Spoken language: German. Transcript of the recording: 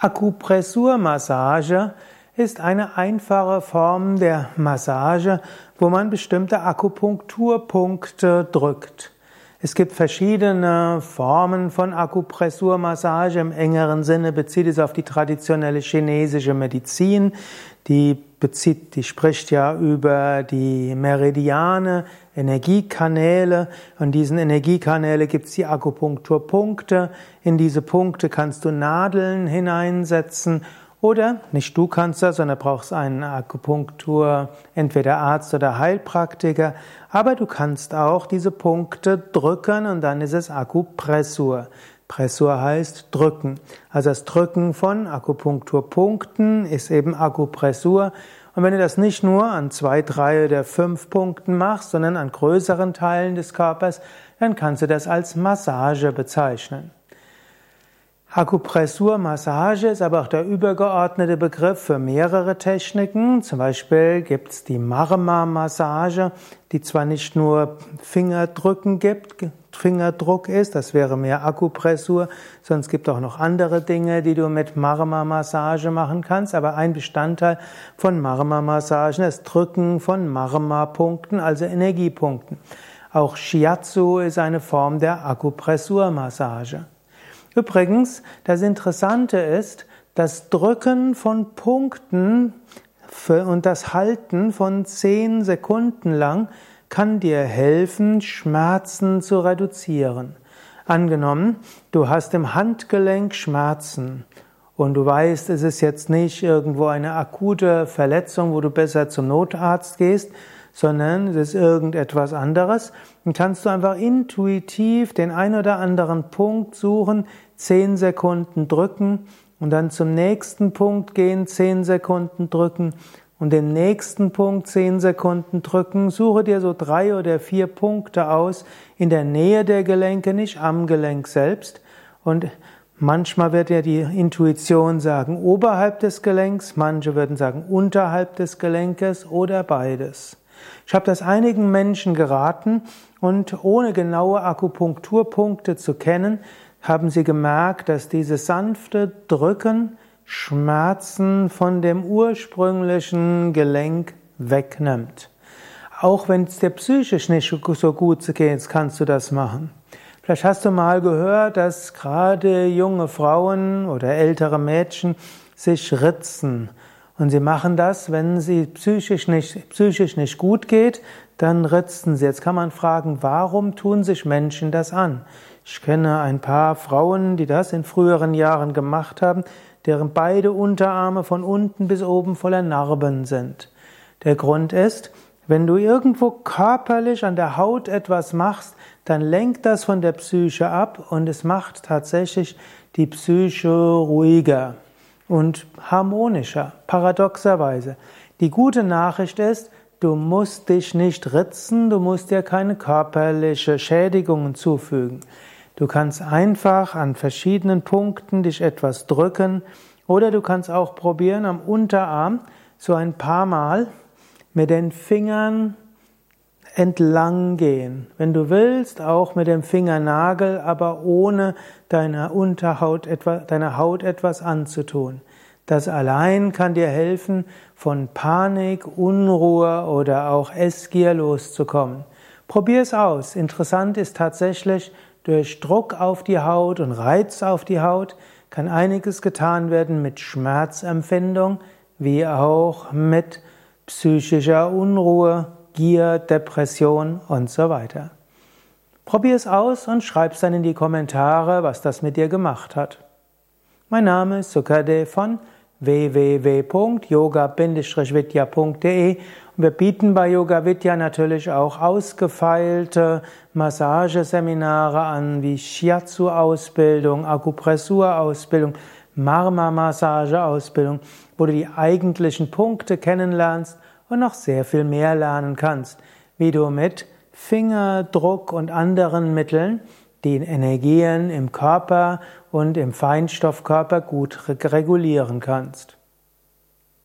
Akupressurmassage ist eine einfache Form der Massage, wo man bestimmte Akupunkturpunkte drückt. Es gibt verschiedene Formen von Akupressurmassage. Im engeren Sinne bezieht es auf die traditionelle chinesische Medizin. Die bezieht, die spricht ja über die Meridiane, Energiekanäle. Und diesen Energiekanäle gibt es die Akupunkturpunkte. In diese Punkte kannst du Nadeln hineinsetzen oder nicht du kannst das, sondern brauchst einen Akupunktur, entweder Arzt oder Heilpraktiker. Aber du kannst auch diese Punkte drücken und dann ist es Akupressur. Pressur heißt drücken. Also das Drücken von Akupunkturpunkten ist eben Akupressur. Und wenn du das nicht nur an zwei, drei oder fünf Punkten machst, sondern an größeren Teilen des Körpers, dann kannst du das als Massage bezeichnen. Akupressurmassage ist aber auch der übergeordnete Begriff für mehrere Techniken. Zum Beispiel gibt es die Marma-Massage, die zwar nicht nur Fingerdrücken gibt, Fingerdruck ist, das wäre mehr Akupressur, sondern es gibt auch noch andere Dinge, die du mit Marma-Massage machen kannst, aber ein Bestandteil von Marma-Massagen ist Drücken von Marma-Punkten, also Energiepunkten. Auch Shiatsu ist eine Form der Akupressurmassage. Übrigens, das Interessante ist, das Drücken von Punkten und das Halten von zehn Sekunden lang kann dir helfen, Schmerzen zu reduzieren. Angenommen, du hast im Handgelenk Schmerzen und du weißt, es ist jetzt nicht irgendwo eine akute Verletzung, wo du besser zum Notarzt gehst, sondern es ist irgendetwas anderes, dann kannst du einfach intuitiv den ein oder anderen Punkt suchen, zehn Sekunden drücken und dann zum nächsten Punkt gehen, zehn Sekunden drücken und den nächsten Punkt zehn Sekunden drücken. Suche dir so drei oder vier Punkte aus in der Nähe der Gelenke, nicht am Gelenk selbst. Und manchmal wird ja die Intuition sagen oberhalb des Gelenks, manche würden sagen unterhalb des Gelenkes oder beides. Ich habe das einigen Menschen geraten und ohne genaue Akupunkturpunkte zu kennen, haben sie gemerkt, dass dieses sanfte Drücken Schmerzen von dem ursprünglichen Gelenk wegnimmt. Auch wenn es dir psychisch nicht so gut geht, kannst du das machen. Vielleicht hast du mal gehört, dass gerade junge Frauen oder ältere Mädchen sich ritzen und sie machen das, wenn sie psychisch nicht, psychisch nicht gut geht, dann ritzen sie. Jetzt kann man fragen, warum tun sich Menschen das an? Ich kenne ein paar Frauen, die das in früheren Jahren gemacht haben, deren beide Unterarme von unten bis oben voller Narben sind. Der Grund ist, wenn du irgendwo körperlich an der Haut etwas machst, dann lenkt das von der Psyche ab und es macht tatsächlich die Psyche ruhiger und harmonischer, paradoxerweise. Die gute Nachricht ist, du musst dich nicht ritzen, du musst dir keine körperliche Schädigungen zufügen. Du kannst einfach an verschiedenen Punkten dich etwas drücken oder du kannst auch probieren am Unterarm so ein paar Mal mit den Fingern entlang gehen. Wenn du willst, auch mit dem Fingernagel, aber ohne deiner Unterhaut etwa, deiner Haut etwas anzutun. Das allein kann dir helfen, von Panik, Unruhe oder auch Essgier loszukommen. Probier es aus. Interessant ist tatsächlich, durch Druck auf die Haut und Reiz auf die Haut kann einiges getan werden mit Schmerzempfindung, wie auch mit psychischer Unruhe, Gier, Depression und so weiter. Probier es aus und schreib es dann in die Kommentare, was das mit dir gemacht hat. Mein Name ist Sukade von www.yoga-vidya.de und wir bieten bei Yoga Vidya natürlich auch ausgefeilte Massageseminare an, wie Shiatsu-Ausbildung, Akupressur-Ausbildung, Marma-Massage-Ausbildung, wo du die eigentlichen Punkte kennenlernst und noch sehr viel mehr lernen kannst, wie du mit Fingerdruck und anderen Mitteln die Energien im Körper und im Feinstoffkörper gut regulieren kannst.